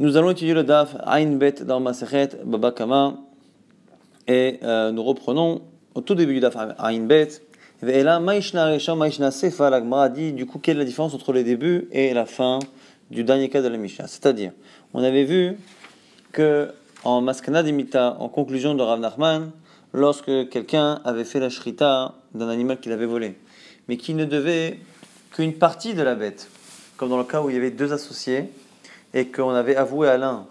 Nous allons étudier le daf Ain Bet dans Masechet Baba Kama et euh, nous reprenons au tout début du daf Ain Bet. Et là, Maishna Maishna Sefa, la dit du coup quelle est la différence entre le début et la fin du dernier cas de la Mishnah? C'est-à-dire, on avait vu que en Maskana Dimita, en conclusion de Rav Nachman, lorsque quelqu'un avait fait la shrita d'un animal qu'il avait volé, mais qui ne devait qu'une partie de la bête, comme dans le cas où il y avait deux associés, et qu'on avait avoué à l'un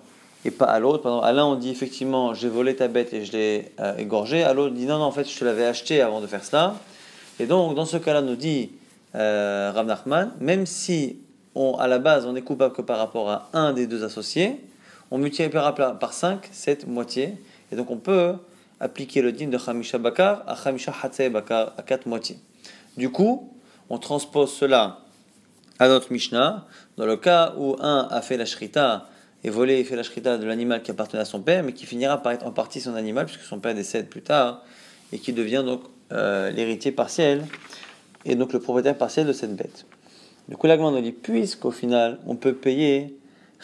et pas à l'autre. À l'un, on dit effectivement, j'ai volé ta bête et je l'ai euh, égorgé. À l'autre, dit non, non, en fait, je te l'avais acheté avant de faire cela. Et donc, dans ce cas-là, nous dit euh, Rav Nachman, même si on, à la base, on est coupable que par rapport à un des deux associés, on multiplie par 5 cette moitié. Et donc, on peut appliquer le din de Khamisha Bakar à Khamisha Hatzeh Bakar, à 4 moitiés. Du coup, on transpose cela à notre Mishnah, dans le cas où un a fait la shrita et volé et fait la shrita de l'animal qui appartenait à son père, mais qui finira par être en partie son animal, puisque son père décède plus tard, et qui devient donc euh, l'héritier partiel, et donc le propriétaire partiel de cette bête. Du coup, l'agman nous dit, puisqu'au final, on peut payer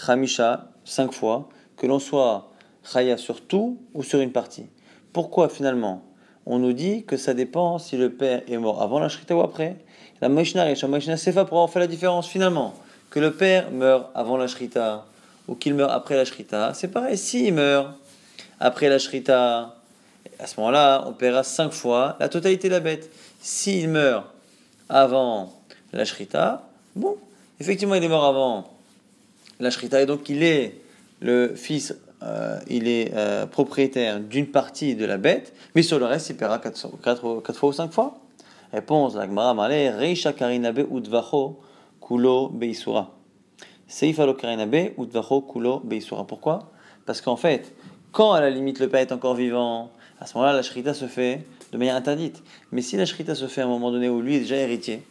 Khamisha cinq fois, que l'on soit Khaya sur tout ou sur une partie. Pourquoi finalement? On nous dit que ça dépend si le père est mort avant la shrita ou après. La Mishnah et la Sefa pour avoir fait la différence finalement. Que le père meurt avant la shrita ou qu'il meurt après la shrita, c'est pareil. S'il meurt après la shrita, à ce moment-là, on paiera cinq fois la totalité de la bête. S'il meurt avant la shrita, bon, effectivement, il est mort avant la shrita et donc il est le fils euh, il est euh, propriétaire d'une partie de la bête, mais sur le reste, il paiera 4, fois ou 5 fois. Réponse, la Gemara Malé, Reisha Karinabe Udvacho Kulo Beisura. Seifalo Karinabe Udvacho Kulo Beisura. Pourquoi? Parce qu'en fait, quand à la limite le père est encore vivant, à ce moment-là, la shrita se fait de manière interdite. Mais si la shrita se fait à un moment donné où lui est déjà héritier,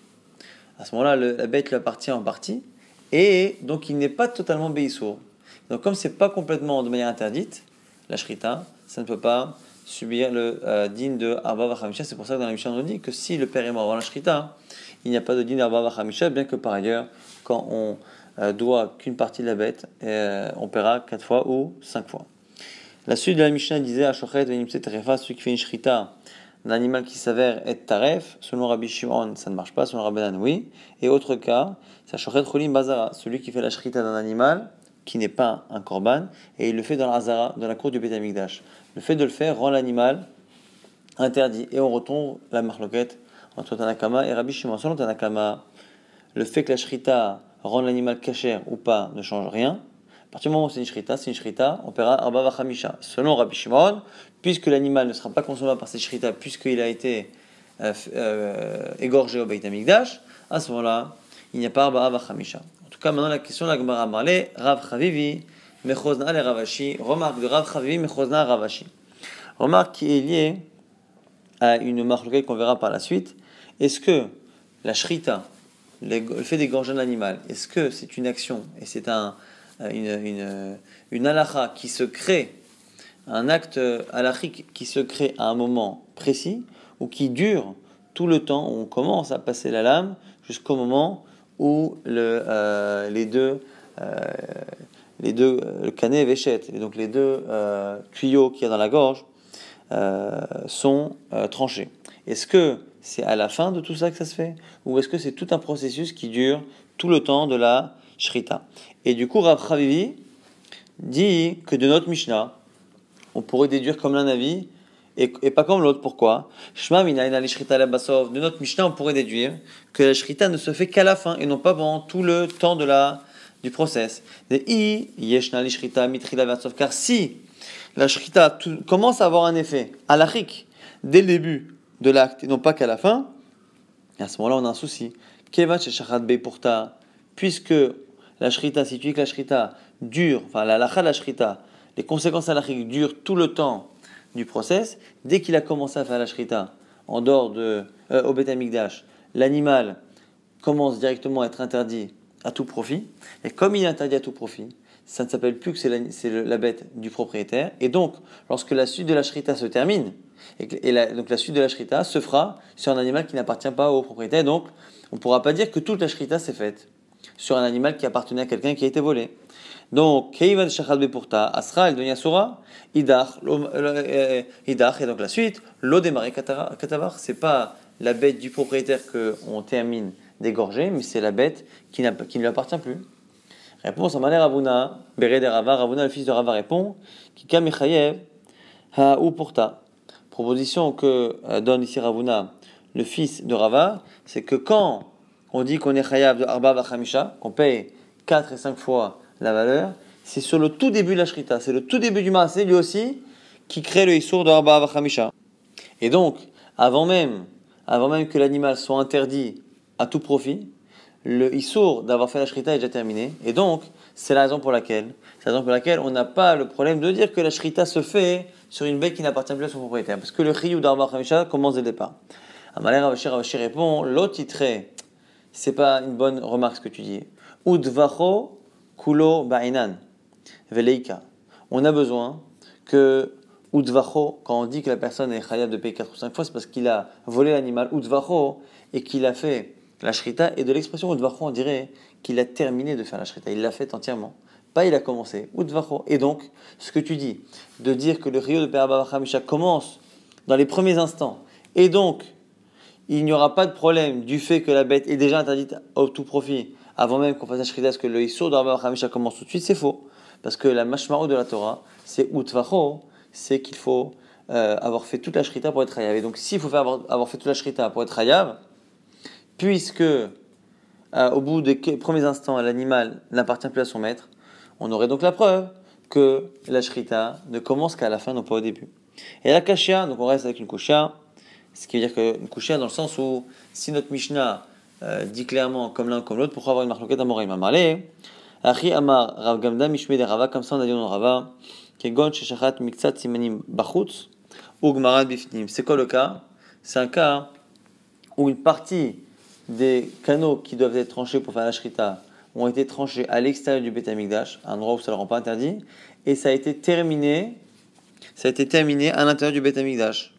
à ce moment-là, la bête lui appartient en partie, et donc il n'est pas totalement Beisura. Donc comme c'est pas complètement de manière interdite, la shrita, ça ne peut pas subir le euh, din de Arba Vachamisha. C'est pour ça que dans la Mishnah on dit que si le père est mort avant la shrita, il n'y a pas de din d'Arba Vachamisha, bien que par ailleurs, quand on euh, doit qu'une partie de la bête, euh, on paiera quatre fois ou cinq fois. La suite de la Mishnah disait à Shochet Terefa, celui qui fait une shrita d'un animal qui s'avère être taref, selon Rabbi Shimon, ça ne marche pas, selon Rabbi Dan, oui. Et autre cas, c'est Shochet Cholim Bazara, celui qui fait la shrita d'un animal qui n'est pas un korban, et il le fait dans dans la cour du Beth Le fait de le faire rend l'animal interdit, et on retombe la marloquette entre Tanakama et Rabbi Shimon. Selon Tanakama, le fait que la shrita rend l'animal cachère ou pas ne change rien. À partir du moment où c'est une shrita, c'est une shrita, on paiera Arba Vachamisha. Selon Rabbi Shimon, puisque l'animal ne sera pas consommable par cette shrita, puisqu'il a été euh, euh, égorgé au Beit à ce moment-là, il n'y a pas Arba Vachamisha cas, maintenant la question de la Gemara Marley, Rav Chavivi, Mechozna le Ravashi, remarque de Rav Chavivi, Mechozna Ravashi. Remarque qui est liée à une marque qu'on verra par la suite. Est-ce que la shrita, le fait d'égorger un animal, est-ce que c'est une action et c'est un, une, une, une halakha qui se crée, un acte halachique qui se crée à un moment précis ou qui dure tout le temps où on commence à passer la lame jusqu'au moment où le, euh, les deux, euh, les deux, le canet et véchette, et donc les deux euh, tuyaux qu'il y a dans la gorge, sont tranchés. Est-ce que c'est à la fin de tout ça que ça se fait? Ou est-ce que c'est tout un processus qui dure tout le temps de la shrita? Et du coup, Rav dit que de notre Mishnah, on pourrait déduire comme l'un avis et, pas comme l'autre. Pourquoi? De notre Mishnah, on pourrait déduire que la shrita ne se fait qu'à la fin et non pas pendant tout le temps de la, du process. Car si la shrita commence à avoir un effet à l'achik dès le début de l'acte et non pas qu'à la fin, à ce moment-là, on a un souci. Puisque la shrita, si tu dis que la shrita dure, enfin la lacha la shrita, les conséquences à l'achik durent tout le temps du process, dès qu'il a commencé à faire la shrita en dehors de euh, au l'animal commence directement à être interdit à tout profit. Et comme il est interdit à tout profit, ça ne s'appelle plus que c'est la, bête du propriétaire. Et donc, lorsque la suite de la shrita se termine, et, la, donc la suite de la shrita se fera sur un animal qui n'appartient pas au propriétaire. Donc, on ne pourra pas dire que toute la shrita s'est faite. sur un animal qui appartenait à quelqu'un qui a été volé. Donc, Keivan Shachal Bepurta, Asra, elle devient Asura, Idach, euh, Idach, et donc la suite, L'Odemare Katavar, c'est pas la bête du propriétaire qu'on termine d'égorger, mais c'est la bête qui, ne lui appartient plus. Réponse à Mané Ravuna, Bered Rava, Ravuna, le fils de Rava, répond Kika Mechayev, Ha ou Porta. Proposition que euh, donne ici Ravuna, le fils de Rava, c'est que quand on dit qu'on est Chayav de Arba Vachamisha, qu'on paye 4 et 5 fois la valeur, c'est sur le tout début de la Shrita, c'est le tout début du Maasé, lui aussi, qui crée le Issour de Arba Vachamisha. Et donc, avant même, avant même que l'animal soit interdit à tout profit, le issour d'avoir fait la shrita est déjà terminé. Et donc, c'est la raison pour laquelle, c'est la raison pour laquelle on n'a pas le problème de dire que la shrita se fait sur une bête qui n'appartient plus à son propriétaire. Parce que le chiyou d'Arba Khamisha commence dès le départ. Amalé Ravashi Ravashi répond, l'autre titré, c'est pas une bonne remarque ce que tu dis. Udvacho kulo ba'inan veleika. On a besoin que Udvacho, quand on dit que la personne est khayab de payer 4 ou 5 fois, c'est parce qu'il a volé l'animal Udvacho et qu'il a fait la shrita, et de l'expression Udvacho, on dirait qu'il a terminé de faire la shrita, il l'a fait entièrement. Pas il a commencé, Udvacho. Et donc, ce que tu dis, de dire que le rio de Père Hamisha commence dans les premiers instants, et donc, il n'y aura pas de problème du fait que la bête est déjà interdite au tout profit, avant même qu'on fasse la shrita, parce que le Issur de Hamisha commence tout de suite, c'est faux. Parce que la mashmaro de la Torah, c'est Udvacho, c'est qu'il faut euh, avoir fait toute la shrita pour être hayav. Et donc, s'il faut faire avoir, fait toute la shrita pour être hayav, puisque euh, au bout des premiers instants, l'animal n'appartient plus à son maître, on aurait donc la preuve que la shrita ne commence qu'à la fin, non pas au début. Et la kashia, donc on reste avec une kusha, ce qui veut dire qu'une kusha dans le sens où si notre Mishnah euh, dit clairement comme l'un comme l'autre, pourquoi avoir une marloquette amorim Amarle, Achi Amar Rav Gamda comme ça on a dit dans Sheshachat Miktsat Simanim Bachutz, ou Gmarad Bifnim. C'est quoi le cas? C'est un cas où une partie des canaux qui doivent être tranchés pour faire la shrita ont été tranchés à l'extérieur du Beth Amikdash, un endroit où ça ne leur rend pas interdit, et ça a été terminé, ça a été terminé à l'intérieur du Beth Amikdash.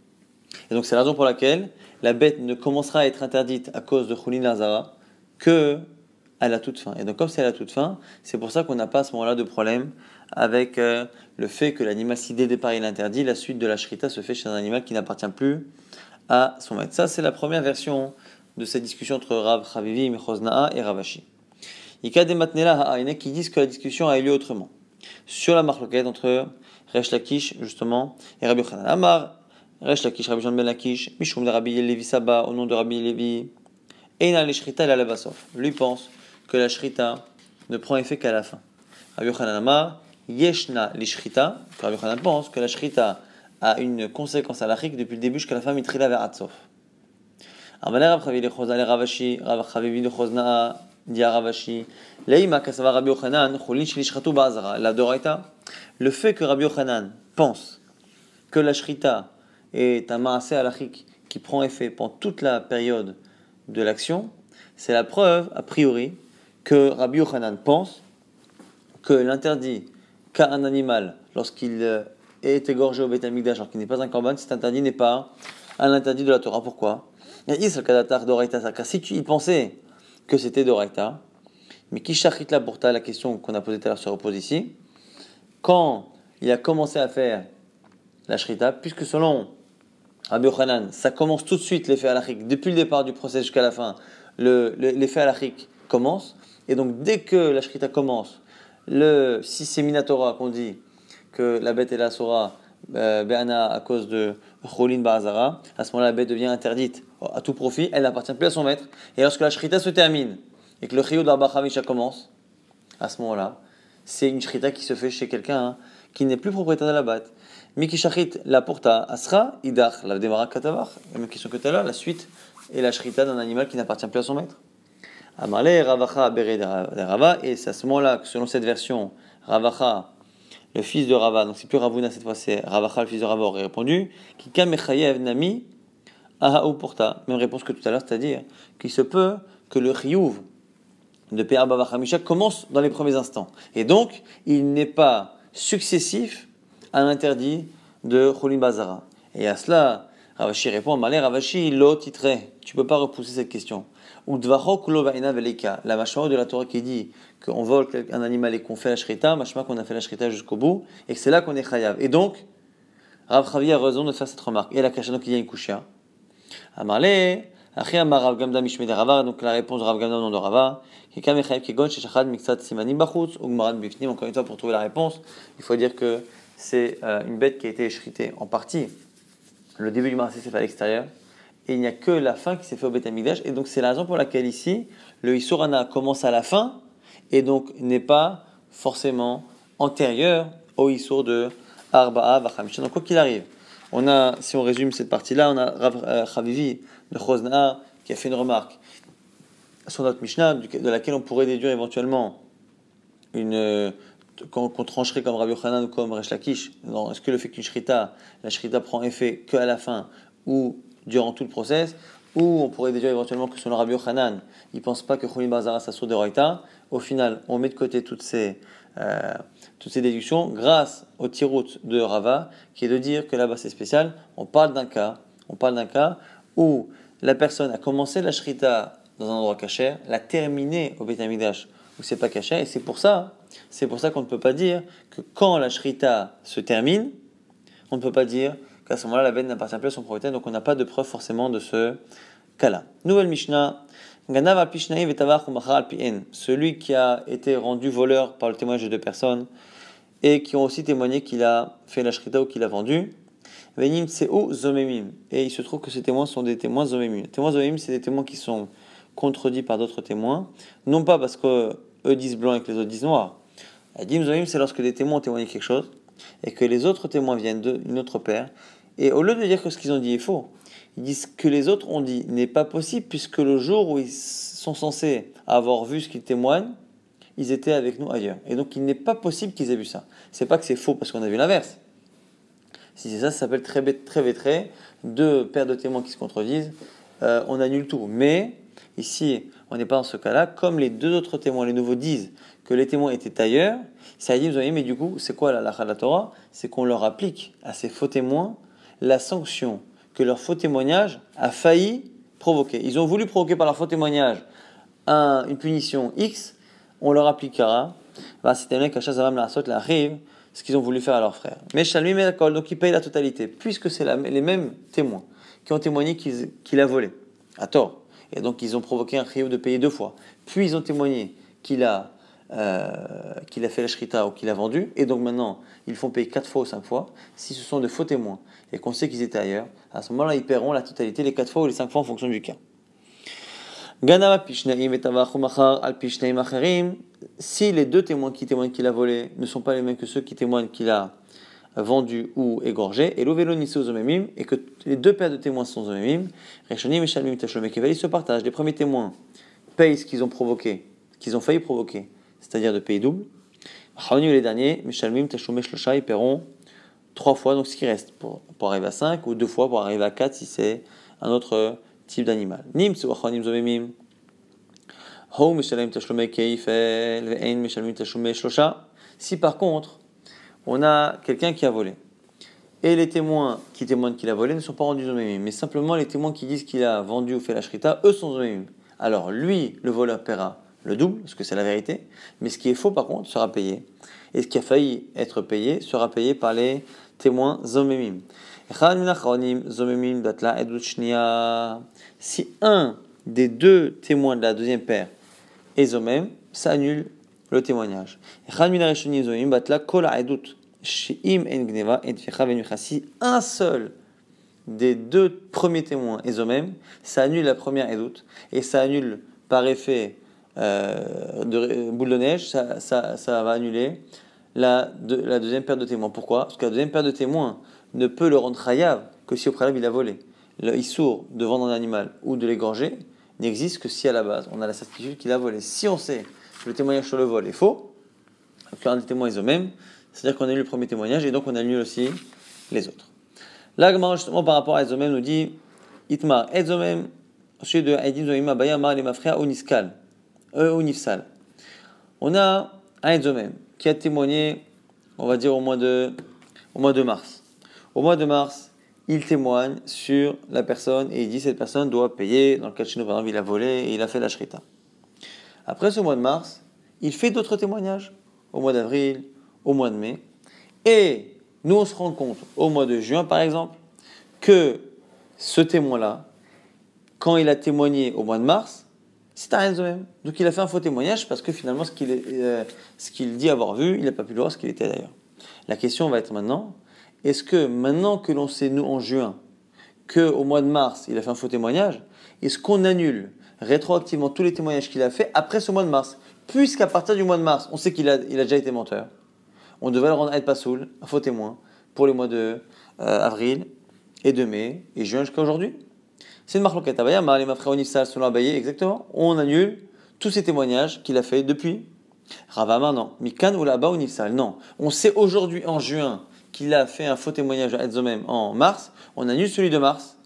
Et donc c'est la raison pour laquelle la bête ne commencera à être interdite à cause de Khulin Lazara que à la toute fin. Et donc comme c'est à la toute fin, c'est pour ça qu'on n'a pas à ce moment-là de problème avec euh, le fait que l'animal, si dès départ il est interdit, la suite de la shrita se fait chez un animal qui n'appartient plus à son maître. Ça c'est la première version de cette discussion entre Rav Chavivi, Mechoznaa et Ravashi. Il y a des matnela qui disent que la discussion a eu lieu autrement. Sur la marloquette entre Resh Lakish, justement, et Rabbi. Amar, Resh Lakish, Rabbi Jean Ben Lakish, Mishum de Rabbi Levi Saba, au nom de Rabbi Levi, Eina le Shrita la Bassof. Lui pense que la Shrita ne prend effet qu'à la fin. Rabbi Yochanan Amar, Yeshna li Shrita, Rabbi Yochanan pense que la Shrita a une conséquence à l'achik depuis le début jusqu'à la fin, Mitrila vers Atsof. Amalé Rav Chavivi Chozna le Ravashi, Rav Chavivi de Chozna dit Ravashi, Leima Kasava Rabbi Yochanan, Cholin Shilishchatu Ba'azara, la Doraita, le fait que Rabbi Yochanan pense que la Shrita est un maasé alachik qui prend effet pendant toute la période de l'action, c'est la preuve, a priori, que Rabbi Yochanan pense que l'interdit qu'a un animal lorsqu'il est égorgé au Beth Amikdash, alors qu'il n'est pas un korban, cet interdit n'est pas un interdit de la Torah. Pourquoi? Si tu y pensais que c'était d'Oraita, mais qui charrit la pourta, la question qu'on a posée tout à l'heure se repose ici, quand il a commencé à faire la shrita, puisque selon Rabbi Yochanan, ça commence tout de suite l'effet alachik, depuis le départ du procès jusqu'à la fin, l'effet alachik commence, et donc dès que la shrita commence, le, si c'est Minatora qu'on dit que la bête est la Sora, euh, Be'ana à cause de Cholin Ba'azara, à ce moment-là, la bête devient interdite à tout profit, elle n'appartient plus à son maître. Et lorsque la shrita se termine et que le chiyou d'Arbachamisha commence, à ce moment-là, c'est une shrita qui se fait chez quelqu'un hein, qui n'est plus propriétaire de la bête. Miki shachit la porta asra, idach la demara katavar. La même question que tout à l'heure, la suite est la shrita d'un animal qui n'appartient plus à son maître. Amale ravacha bere rava, et c'est à ce moment-là que selon cette version, ravacha le fils de Rava, donc c'est plus Ravuna cette fois, c'est Ravacha, le fils de Rava, aurait répondu Kika mechayev nami aha porta. Même réponse que tout à l'heure, c'est-à-dire qu'il se peut que le chiyuv de Père Bavachamisha commence dans les premiers instants. Et donc, il n'est pas successif à l'interdit de Cholim Bazara. Et à cela, Ravashi répond, Malé Ravashi. Tu peux pas repousser cette question. Ou. La machma de la Torah qui dit qu'on vole un animal et qu'on fait la shrita, machma qu'on a fait la shrita jusqu'au bout, et c'est là qu'on est chayav. Et donc, Rav Chavi a raison de faire cette remarque. Et la kachano qui dit une kushia. Amarle, Achi amar Rav Gamda Rava, donc la réponse de Rav Gamda nom de Rava, kigon sheshachad miksat bifnim, encore une fois pour trouver la réponse, il faut dire que c'est euh, une bête qui a été échritée en partie. Le début du marché s'est fait à l'extérieur, et il n'y a que la fin qui s'est fait au Beth Et donc c'est la raison pour laquelle ici, le Isurana commence à la fin, et donc n'est pas forcément antérieur au Isur de Arba'a Vachamisha. Donc quoi qu'il arrive, on a, si on résume cette partie-là, on a Rav Chavivi euh, de Chozna'a qui a fait une remarque sur notre Mishnah, de laquelle on pourrait déduire éventuellement une qu'on trancherait comme Rabbi Yochanan ou comme Resh Lakish. Est-ce que le fait qu'une shrita, la shrita prend effet qu'à la fin ou durant tout le process, ou on pourrait déduire éventuellement que selon Rabbi Yochanan, il ne pense pas que Choumi Bazara s'assoit de Roïta. Au final, on met de côté toutes ces, euh, toutes ces déductions grâce au tirout de Rava, qui est de dire que là-bas c'est spécial. On parle d'un cas, on parle d'un cas où la personne a commencé la shrita dans un endroit caché, l'a terminé au Beth où c'est pas caché, et c'est pour ça, c'est pour ça qu'on ne peut pas dire que quand la shrita se termine, on ne peut pas dire qu'à ce moment-là, la bête n'appartient plus à son propriétaire, donc on n'a pas de preuve forcément de ce cas-là. Nouvelle Mishnah. Celui qui a été rendu voleur par le témoignage de deux personnes et qui ont aussi témoigné qu'il a fait la shrita ou qu'il a vendu. Et il se trouve que ces témoins sont des témoins zomemim. Témoins zomemim, c'est des témoins qui sont contredits par d'autres témoins, non pas parce qu'eux disent blanc et que les autres disent noir. Adim c'est lorsque des témoins ont témoigné quelque chose et que les autres témoins viennent d'une autre paire, et au lieu de dire que ce qu'ils ont dit est faux, ils disent que les autres ont dit n'est pas possible puisque le jour où ils sont censés avoir vu ce qu'ils témoignent, ils étaient avec nous ailleurs. Et donc il n'est pas possible qu'ils aient vu ça. C'est pas que c'est faux parce qu'on a vu l'inverse. Si c'est ça, ça s'appelle très très deux paires de témoins qui se contredisent, euh, on annule tout. Mais ici, on n'est pas dans ce cas-là. Comme les deux autres témoins, les nouveaux, disent que les témoins étaient ailleurs, ça dit, vous voyez, mais du coup, c'est quoi la, la, la Torah? C'est qu'on leur applique à ces faux témoins la sanction que leur faux témoignage a failli provoquer. Ils ont voulu provoquer par leur faux témoignage une punition X, on leur appliquera. C'était ce qu'ils ont voulu faire à leurs frères. Mais Shalmi donc ils payent la totalité, puisque c'est les mêmes témoins qui ont témoigné qu'il a volé, à tort. Et donc ils ont provoqué un chiyuv de payer deux fois. Puis ils ont témoigné qu'il a euh, a fait la shrita ou qu'il a vendu, et donc maintenant ils font payer quatre fois ou cinq fois, si ce sont de faux témoins et qu'on sait qu'ils étaient ailleurs, à ce moment-là ils paieront la totalité, les quatre fois ou les cinq fois en fonction du cas. Si les deux témoins qui témoignent qu'il a volé ne sont pas les mêmes que ceux qui témoignent qu'il a vendu ou égorgé, et et que les deux paires de témoins sont zomemim, et ils se partagent. Les premiers témoins payent ce qu'ils ont provoqué, qu'ils ont failli provoquer, c'est-à-dire de payer double. Les derniers, Mishalmim, Teshomé, Shlosha, ils paieront trois fois, donc ce qui reste, pour, pour arriver à 5, ou deux fois pour arriver à 4 si c'est un autre type d'animal. Nim, c'est Wachanim Zomemim. Si par contre, on a quelqu'un qui a volé, et les témoins qui témoignent qu'il a volé ne sont pas rendus Zomemim, mais simplement les témoins qui disent qu'il a vendu ou fait la shrita, eux sont Zomemim. Alors lui, le voleur paiera le double, parce que c'est la vérité, mais ce qui est faux par contre sera payé. Et ce qui a failli être payé sera payé par les témoins zomemim. Si un des deux témoins de la deuxième paire est zomem, ça annule le témoignage. Si un seul des deux premiers témoins est zomem, ça annule la première edout et ça annule par effet euh, de boule de neige, ça, ça, ça va annuler la, de, la deuxième paire de témoins. Pourquoi? Parce que la deuxième paire de témoins ne peut le rendre chayav que si au préalable il a volé. Le issour de vendre un animal ou de l'égorger n'existe que si à la base on a la certitude qu'il a volé. Si on sait le témoignage sur le vol est faux, qu'un des témoins au même, c'est-à-dire qu'on annule le premier témoignage et donc on annule aussi les autres. Là, justement, par rapport à Ezomem, nous dit Itmar, Ezomem, sujet de Aïdim Zoïm Abaya, Mar, les Mafria, Uniskal au Nifsal. On a un Edzomem qui a témoigné, on va dire, au mois, de, au mois de mars. Au mois de mars, il témoigne sur la personne et il dit cette personne doit payer. Dans le cas de chez nous, par exemple, il a volé et il a fait la shrita. Après ce mois de mars, il fait d'autres témoignages au mois d'avril, au mois de mai. Et nous, on se rend compte au mois de juin, par exemple, que ce témoin-là, quand il a témoigné au mois de mars, c'est un même. Donc il a fait un faux témoignage parce que finalement, ce qu'il euh, dit avoir vu, il n'a pas pu le voir ce qu'il était d'ailleurs. La question va être maintenant, est-ce que maintenant que l'on sait, nous, en juin, qu'au mois de mars, il a fait un faux témoignage, est-ce qu'on annule rétroactivement tous les témoignages qu'il a fait après ce mois de mars Puisqu'à partir du mois de mars, on sait qu'il a, il a déjà été menteur, on devait le rendre pas Pasoul, un faux témoin, pour les mois de euh, avril et de mai et juin jusqu'à aujourd'hui. C'est une marque Abaya, les Mafra selon Abaye, exactement. On annule tous ces témoignages qu'il a fait depuis. Ravama, non. Mikan ou là-bas non. On sait aujourd'hui en juin qu'il a fait un faux témoignage à Edzomem en mars, on annule celui de mars,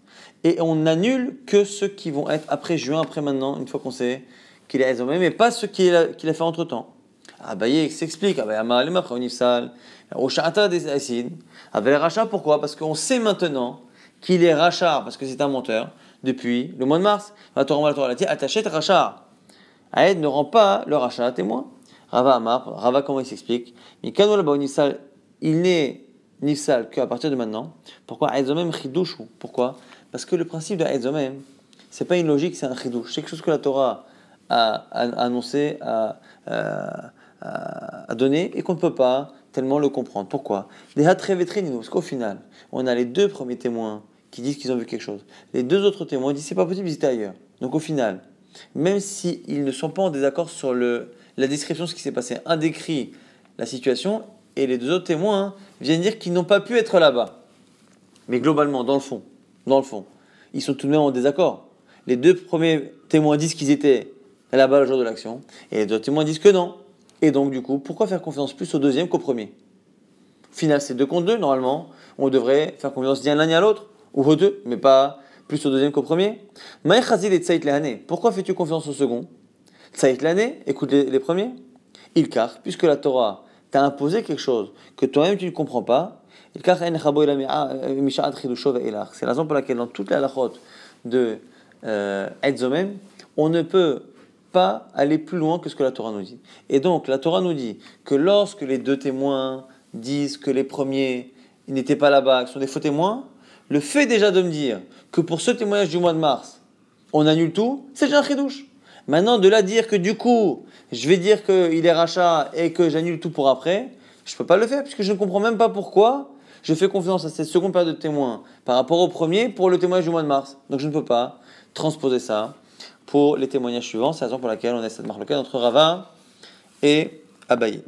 et on annule que ceux qui vont être après juin, après maintenant, une fois qu'on sait qu'il est à Edzomem, et pas ceux qu'il a, a, fait entre temps. Abaye s'explique, Abaye Racha, pourquoi? Parce qu'on sait maintenant qu'il est rachat, parce que c'est un menteur, depuis le mois de mars. La Torah, la Torah, dit, attaché. Aed ne rend pas le rachat à témoin. Rava Amar, Rava comment il s'explique? Il n'est nifsal qu'à partir de maintenant. Pourquoi Aizomem chidouch Pourquoi? Parce que le principe de Aizomem, c'est pas une logique, c'est un chidouch. C'est quelque chose que la Torah a, annoncé, a, a, donné, et qu'on ne peut pas tellement le comprendre. Pourquoi? Parce qu'au final, on a les deux premiers témoins qui disent qu'ils ont vu quelque chose. Les deux autres témoins disent c'est pas possible, ils ailleurs. Donc au final, même s'ils ne sont pas en désaccord sur le, la description de ce qui s'est passé, un décrit la situation et les deux autres témoins viennent dire qu'ils n'ont pas pu être là-bas. Mais globalement, dans le fond, dans le fond, ils sont tout de même en désaccord. Les deux premiers témoins disent qu'ils étaient là-bas le jour de l'action, et les deux témoins disent que non. Et donc, du coup, pourquoi faire confiance plus au deuxième qu'au premier? Final, c'est deux contre deux, normalement. On devrait faire confiance ni à l'un ni à l'autre, ou aux deux, mais pas plus au deuxième qu'au premier. Pourquoi fais-tu confiance au second? Tsaït l'année, écoute les, les premiers? Il car, puisque la Torah t'a imposé quelque chose que toi-même tu ne comprends pas, c'est la raison pour laquelle dans toute la halachot de euh, on ne peut pas aller plus loin que ce que la Torah nous dit. Et donc la Torah nous dit que lorsque les deux témoins disent que les premiers n'étaient pas là-bas, que sont des faux témoins, le fait déjà de me dire que pour ce témoignage du mois de mars, on annule tout, c'est déjà un chidouche. Maintenant, de là dire que du coup, je vais dire qu'il est rachat et que j'annule tout pour après, je ne peux pas le faire puisque je ne comprends même pas pourquoi je fais confiance à cette seconde période de témoin par rapport au premier pour le témoignage du mois de mars. Donc je ne peux pas transposer ça pour les témoignages suivants. C'est la raison pour laquelle on a cette marque entre Rava et Abaye.